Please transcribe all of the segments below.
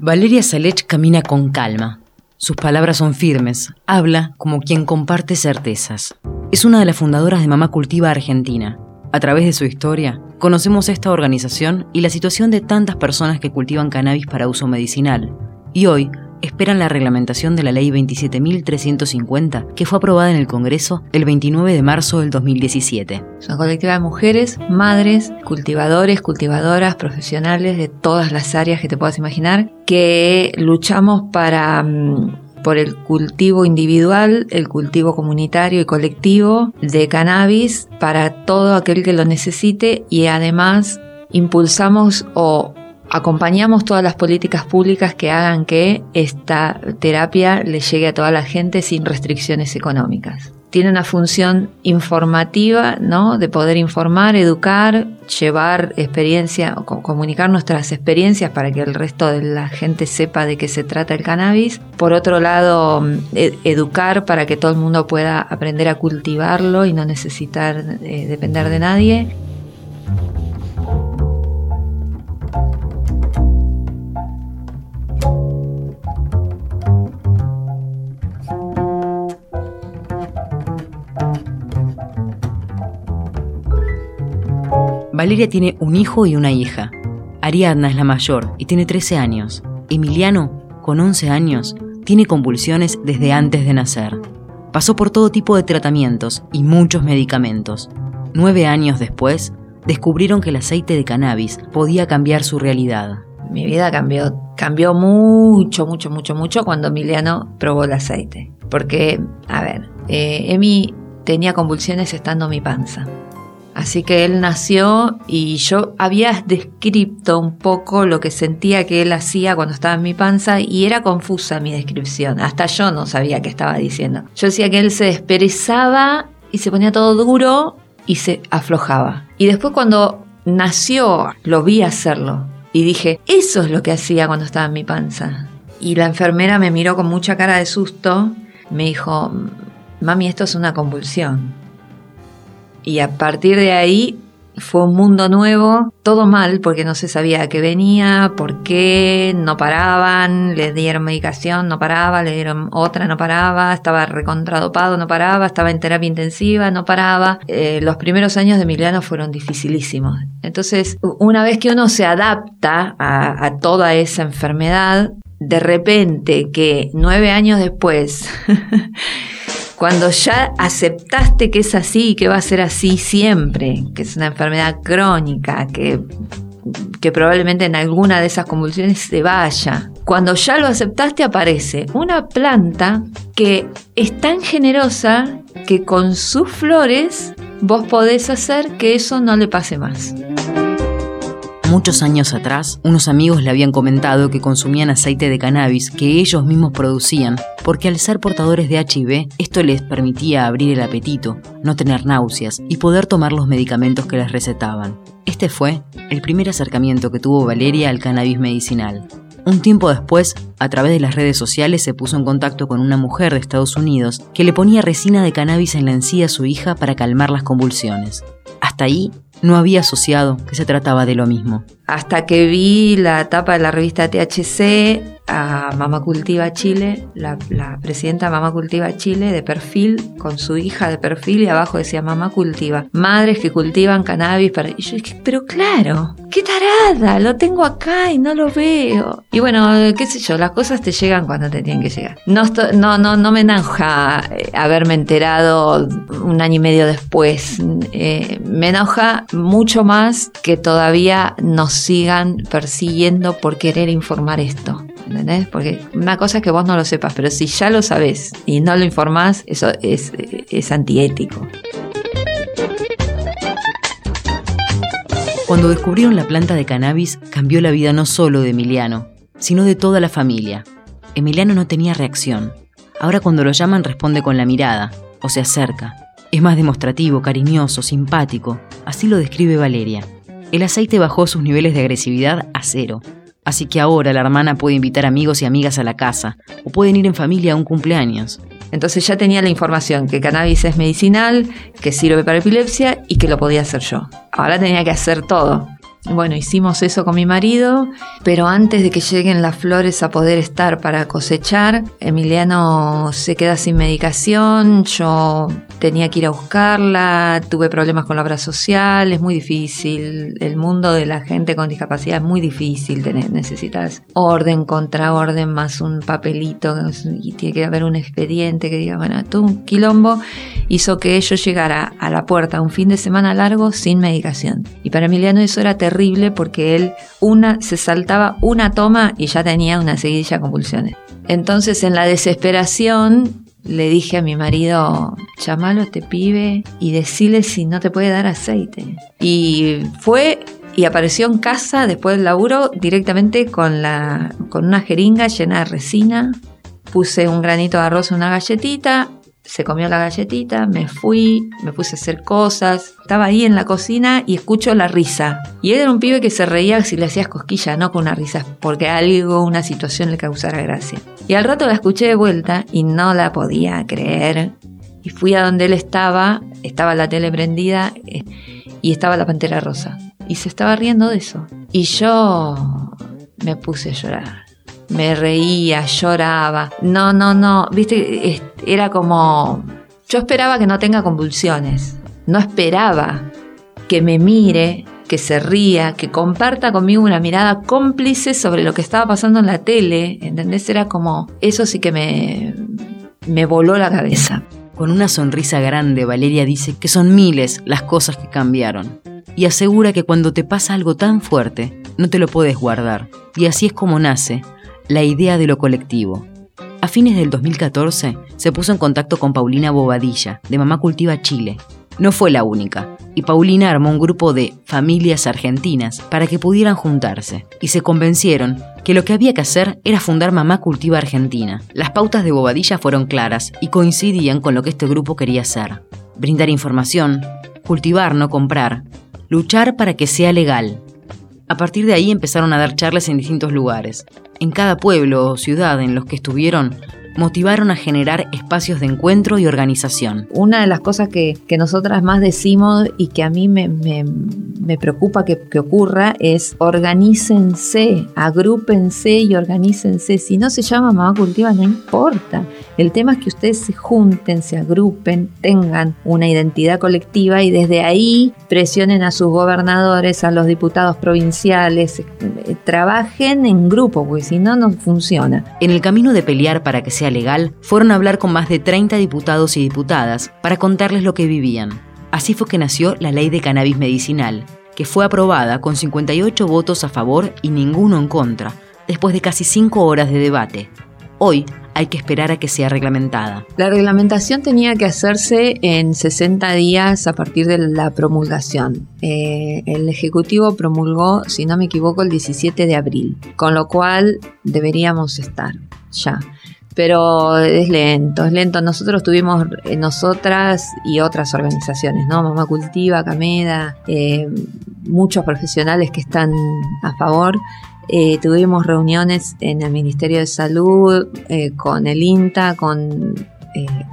Valeria Salech camina con calma. Sus palabras son firmes, habla como quien comparte certezas. Es una de las fundadoras de Mamá Cultiva Argentina. A través de su historia, conocemos esta organización y la situación de tantas personas que cultivan cannabis para uso medicinal. Y hoy esperan la reglamentación de la Ley 27.350, que fue aprobada en el Congreso el 29 de marzo del 2017. Es una colectiva de mujeres, madres, cultivadores, cultivadoras, profesionales de todas las áreas que te puedas imaginar, que luchamos para... Mm, por el cultivo individual, el cultivo comunitario y colectivo de cannabis para todo aquel que lo necesite y además impulsamos o acompañamos todas las políticas públicas que hagan que esta terapia le llegue a toda la gente sin restricciones económicas. Tiene una función informativa, ¿no? De poder informar, educar, llevar experiencia, comunicar nuestras experiencias para que el resto de la gente sepa de qué se trata el cannabis. Por otro lado, e-, educar para que todo el mundo pueda aprender a cultivarlo y no necesitar eh, depender de nadie. Valeria tiene un hijo y una hija. Ariadna es la mayor y tiene 13 años. Emiliano, con 11 años, tiene convulsiones desde antes de nacer. Pasó por todo tipo de tratamientos y muchos medicamentos. Nueve años después, descubrieron que el aceite de cannabis podía cambiar su realidad. Mi vida cambió, cambió mucho, mucho, mucho, mucho cuando Emiliano probó el aceite. Porque, a ver, eh, Emi tenía convulsiones estando en mi panza. Así que él nació y yo había descrito un poco lo que sentía que él hacía cuando estaba en mi panza y era confusa mi descripción. Hasta yo no sabía qué estaba diciendo. Yo decía que él se desperezaba y se ponía todo duro y se aflojaba. Y después cuando nació lo vi hacerlo y dije, eso es lo que hacía cuando estaba en mi panza. Y la enfermera me miró con mucha cara de susto, me dijo, mami, esto es una convulsión. Y a partir de ahí fue un mundo nuevo, todo mal porque no se sabía a qué venía, por qué, no paraban, le dieron medicación, no paraba, le dieron otra, no paraba, estaba recontradopado, no paraba, estaba en terapia intensiva, no paraba. Eh, los primeros años de Emiliano fueron dificilísimos. Entonces, una vez que uno se adapta a, a toda esa enfermedad, de repente que nueve años después Cuando ya aceptaste que es así y que va a ser así siempre, que es una enfermedad crónica, que, que probablemente en alguna de esas convulsiones se vaya. Cuando ya lo aceptaste aparece una planta que es tan generosa que con sus flores vos podés hacer que eso no le pase más. Muchos años atrás, unos amigos le habían comentado que consumían aceite de cannabis que ellos mismos producían, porque al ser portadores de HIV, esto les permitía abrir el apetito, no tener náuseas y poder tomar los medicamentos que les recetaban. Este fue el primer acercamiento que tuvo Valeria al cannabis medicinal. Un tiempo después, a través de las redes sociales se puso en contacto con una mujer de Estados Unidos que le ponía resina de cannabis en la encía a su hija para calmar las convulsiones. Hasta ahí no había asociado que se trataba de lo mismo. Hasta que vi la tapa de la revista THC a Mama Cultiva Chile, la, presidenta de Mama Cultiva Chile de perfil, con su hija de perfil y abajo decía Mama Cultiva, madres que cultivan cannabis para... Y yo dije, pero claro, qué tarada, lo tengo acá y no lo veo. Y bueno, qué sé yo, las cosas te llegan cuando te tienen que llegar. No, no, no, no me enoja eh, haberme enterado un año y medio después. Eh, me enoja mucho más que todavía nos sigan persiguiendo por querer informar esto. ¿Entendés? Porque una cosa es que vos no lo sepas, pero si ya lo sabés y no lo informás, eso es, es antiético. Cuando descubrieron la planta de cannabis, cambió la vida no solo de Emiliano, sino de toda la familia. Emiliano no tenía reacción. Ahora cuando lo llaman responde con la mirada, o se acerca. Es más demostrativo, cariñoso, simpático. Así lo describe Valeria. El aceite bajó sus niveles de agresividad a cero Así que ahora la hermana puede invitar amigos y amigas a la casa, o pueden ir en familia a un cumpleaños. Entonces ya tenía la información que cannabis es medicinal, que sirve para epilepsia y que lo podía hacer yo. Ahora tenía que hacer todo. Bueno, hicimos eso con mi marido, pero antes de que lleguen las flores a poder estar para cosechar, Emiliano se queda sin medicación, yo tenía que ir a buscarla, tuve problemas con la obra social, es muy difícil, el mundo de la gente con discapacidad es muy difícil, necesitas orden contra orden más un papelito y tiene que haber un expediente que diga, bueno, tú un quilombo hizo que yo llegara a la puerta un fin de semana largo sin medicación. Y para Emiliano eso era terrible porque él una se saltaba una toma y ya tenía una seguidilla de convulsiones. Entonces en la desesperación le dije a mi marido, llamalo a este pibe y decile si no te puede dar aceite. Y fue y apareció en casa después del laburo directamente con, la, con una jeringa llena de resina. Puse un granito de arroz en una galletita, se comió la galletita, me fui, me puse a hacer cosas. Estaba ahí en la cocina y escucho la risa. Y él era un pibe que se reía si le hacías cosquilla, no con una risa, porque algo, una situación le causara gracia. Y al rato la escuché de vuelta y no la podía creer. Y fui a donde él estaba, estaba la tele prendida eh, y estaba la pantera rosa. Y se estaba riendo de eso. Y yo me puse a llorar. Me reía, lloraba. No, no, no. Viste, era como. Yo esperaba que no tenga convulsiones. No esperaba que me mire, que se ría, que comparta conmigo una mirada cómplice sobre lo que estaba pasando en la tele, ¿entendés? Era como, eso sí que me, me voló la cabeza. Con una sonrisa grande, Valeria dice que son miles las cosas que cambiaron y asegura que cuando te pasa algo tan fuerte, no te lo puedes guardar. Y así es como nace la idea de lo colectivo. A fines del 2014 se puso en contacto con Paulina Bobadilla, de Mamá Cultiva Chile, no fue la única, y Paulina armó un grupo de familias argentinas para que pudieran juntarse, y se convencieron que lo que había que hacer era fundar Mamá Cultiva Argentina. Las pautas de Bobadilla fueron claras y coincidían con lo que este grupo quería hacer. Brindar información, cultivar, no comprar, luchar para que sea legal. A partir de ahí empezaron a dar charlas en distintos lugares. En cada pueblo o ciudad en los que estuvieron, motivaron a generar espacios de encuentro y organización. Una de las cosas que, nosotras más decimos y que a mí me, preocupa que, ocurra es organícense, agrúpense y organícense. Si no se llama Mamá Cultiva, no importa. El tema es que ustedes se junten, se agrupen, tengan una identidad colectiva y desde ahí presionen a sus gobernadores, a los diputados provinciales, eh, trabajen en grupo, porque si no, no funciona. En el camino de pelear para que sea legal, fueron a hablar con más de 30 diputados y diputadas para contarles lo que vivían. Así fue que nació la ley de cannabis medicinal, que fue aprobada con 58 votos a favor y ninguno en contra, después de casi 5 horas de debate. Hoy hay que esperar a que sea reglamentada. La reglamentación tenía que hacerse en 60 días a partir de la promulgación. Eh, el Ejecutivo promulgó, si no me equivoco, el 17 de abril, con lo cual deberíamos estar ya pero es lento, es lento. Nosotros tuvimos, eh, nosotras y otras organizaciones, ¿no? Mamá Cultiva, Cameda, eh, muchos profesionales que están a favor. Eh, tuvimos reuniones en el Ministerio de Salud, con el INTA, con,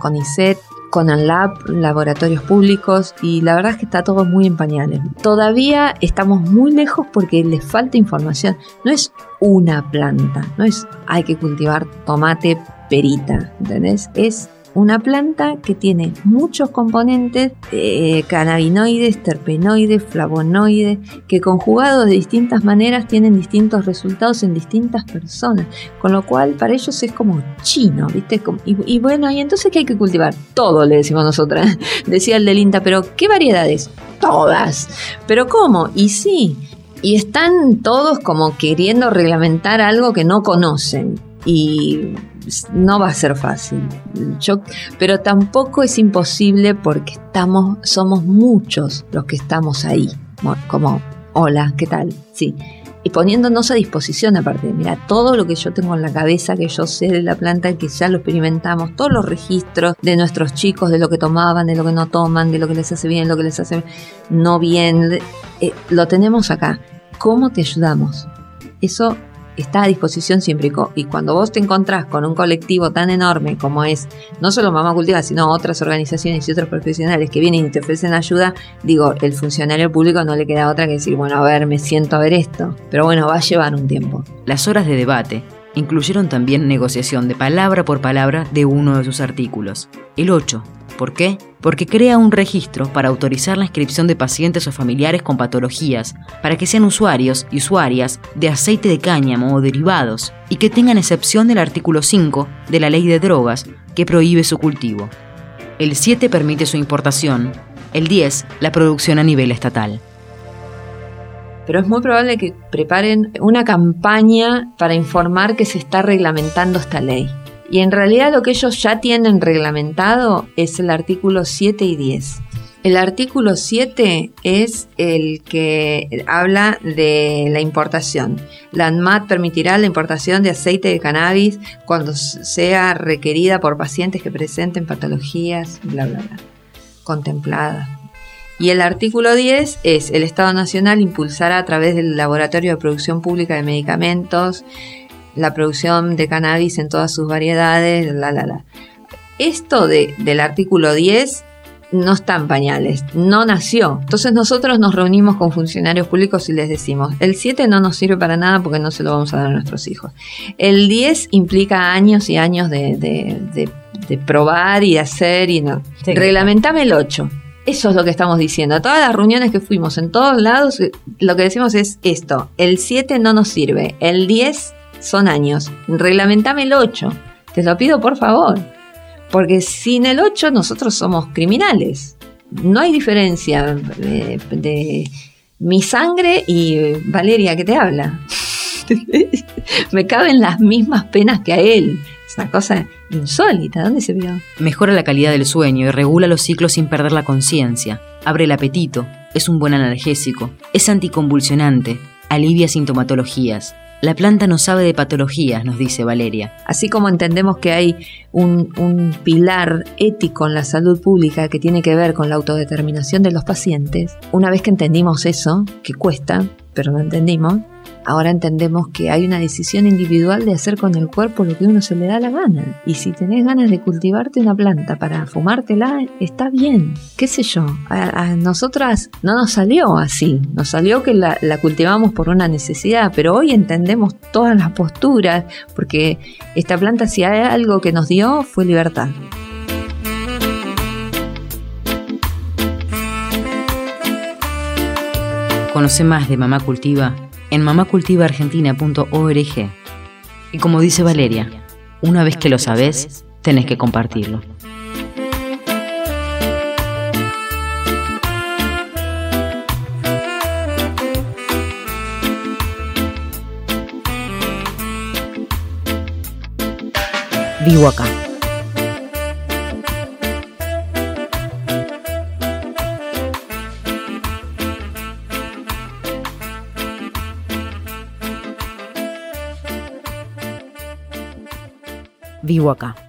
con ISET, con el Lab, laboratorios públicos, y la verdad es que está todo muy en pañales. Todavía estamos muy lejos porque les falta información. No es una planta, no es hay que cultivar tomate perita, ¿entendés? Es una planta que tiene muchos componentes, eh, cannabinoides, terpenoides, flavonoides, que conjugados de distintas maneras tienen distintos resultados en distintas personas. Con lo cual, para ellos es como chino, ¿viste? Y, bueno, ¿y entonces qué hay que cultivar? Todo, le decimos nosotras. Decía el del INTA, pero ¿qué variedades? Todas. ¿Pero cómo? Y sí. Y están todos como queriendo reglamentar algo que no conocen. Y no va a ser fácil. pero tampoco es imposible porque estamos, somos muchos los que estamos ahí. Como, hola, ¿qué tal? Sí. Y poniéndonos a disposición aparte, mira, todo lo que yo tengo en la cabeza, que yo sé de la planta, que ya lo experimentamos, todos los registros de nuestros chicos, de lo que tomaban, de lo que no toman, de lo que les hace bien, lo que les hace no bien, eh, lo tenemos acá. ¿Cómo te ayudamos? Eso está a disposición siempre. Y cuando vos te encontrás con un colectivo tan enorme como es, no solo Mamá Cultiva, sino otras organizaciones y otros profesionales que vienen y te ofrecen ayuda, digo, el funcionario público no le queda otra que decir, bueno, a ver, me siento a ver esto. Pero bueno, va a llevar un tiempo. Las horas de debate incluyeron también negociación de palabra por palabra de uno de sus artículos, el 8. ¿Por qué? Porque crea un registro para autorizar la inscripción de pacientes o familiares con patologías, para que sean usuarios y usuarias de aceite de cáñamo o derivados, y que tengan excepción del artículo 5 de la ley de drogas, que prohíbe su cultivo. El 7 permite su importación, el 10 la producción a nivel estatal pero es muy probable que preparen una campaña para informar que se está reglamentando esta ley. Y en realidad lo que ellos ya tienen reglamentado es el artículo 7 y 10. El artículo 7 es el que habla de la importación. La ANMAT permitirá la importación de aceite de cannabis cuando sea requerida por pacientes que presenten patologías, bla, bla, bla, contempladas y el artículo 10 es el Estado Nacional impulsará a través del Laboratorio de Producción Pública de Medicamentos la producción de cannabis en todas sus variedades, la, la, la. Esto de, del artículo 10 no está en pañales, no nació. Entonces nosotros nos reunimos con funcionarios públicos y les decimos, el 7 no nos sirve para nada porque no se lo vamos a dar a nuestros hijos. El 10 implica años y años de, probar y de hacer y no. Reglamentame el 8. Eso es lo que estamos diciendo. A todas las reuniones que fuimos en todos lados, lo que decimos es esto. El 7 no nos sirve. El 10 son años. Reglamentame el 8. Te lo pido por favor. Porque sin el 8 nosotros somos criminales. No hay diferencia de, de mi sangre y Valeria que te habla. Me caben las mismas penas que a él. Es una cosa insólita. ¿Dónde se vio? Mejora la calidad del sueño y regula los ciclos sin perder la conciencia. Abre el apetito. Es un buen analgésico. Es anticonvulsionante. Alivia sintomatologías. La planta no sabe de patologías, nos dice Valeria. Así como entendemos que hay un, un, pilar ético en la salud pública que tiene que ver con la autodeterminación de los pacientes, una vez que entendimos eso, que cuesta, pero lo entendimos, Ahora entendemos que hay una decisión individual de hacer con el cuerpo lo que uno se le da la gana. Y si tenés ganas de cultivarte una planta para fumártela, está bien. ¿Qué sé yo? A, nosotras no nos salió así. Nos salió que la, la cultivamos por una necesidad, pero hoy entendemos todas las posturas, porque esta planta si hay algo que nos dio fue libertad. Conoce más de Mamá Cultiva en mamacultivaargentina.org. Y como dice Valeria, una vez que lo sabes, tenés que compartirlo. Vivo acá. Vivo acá.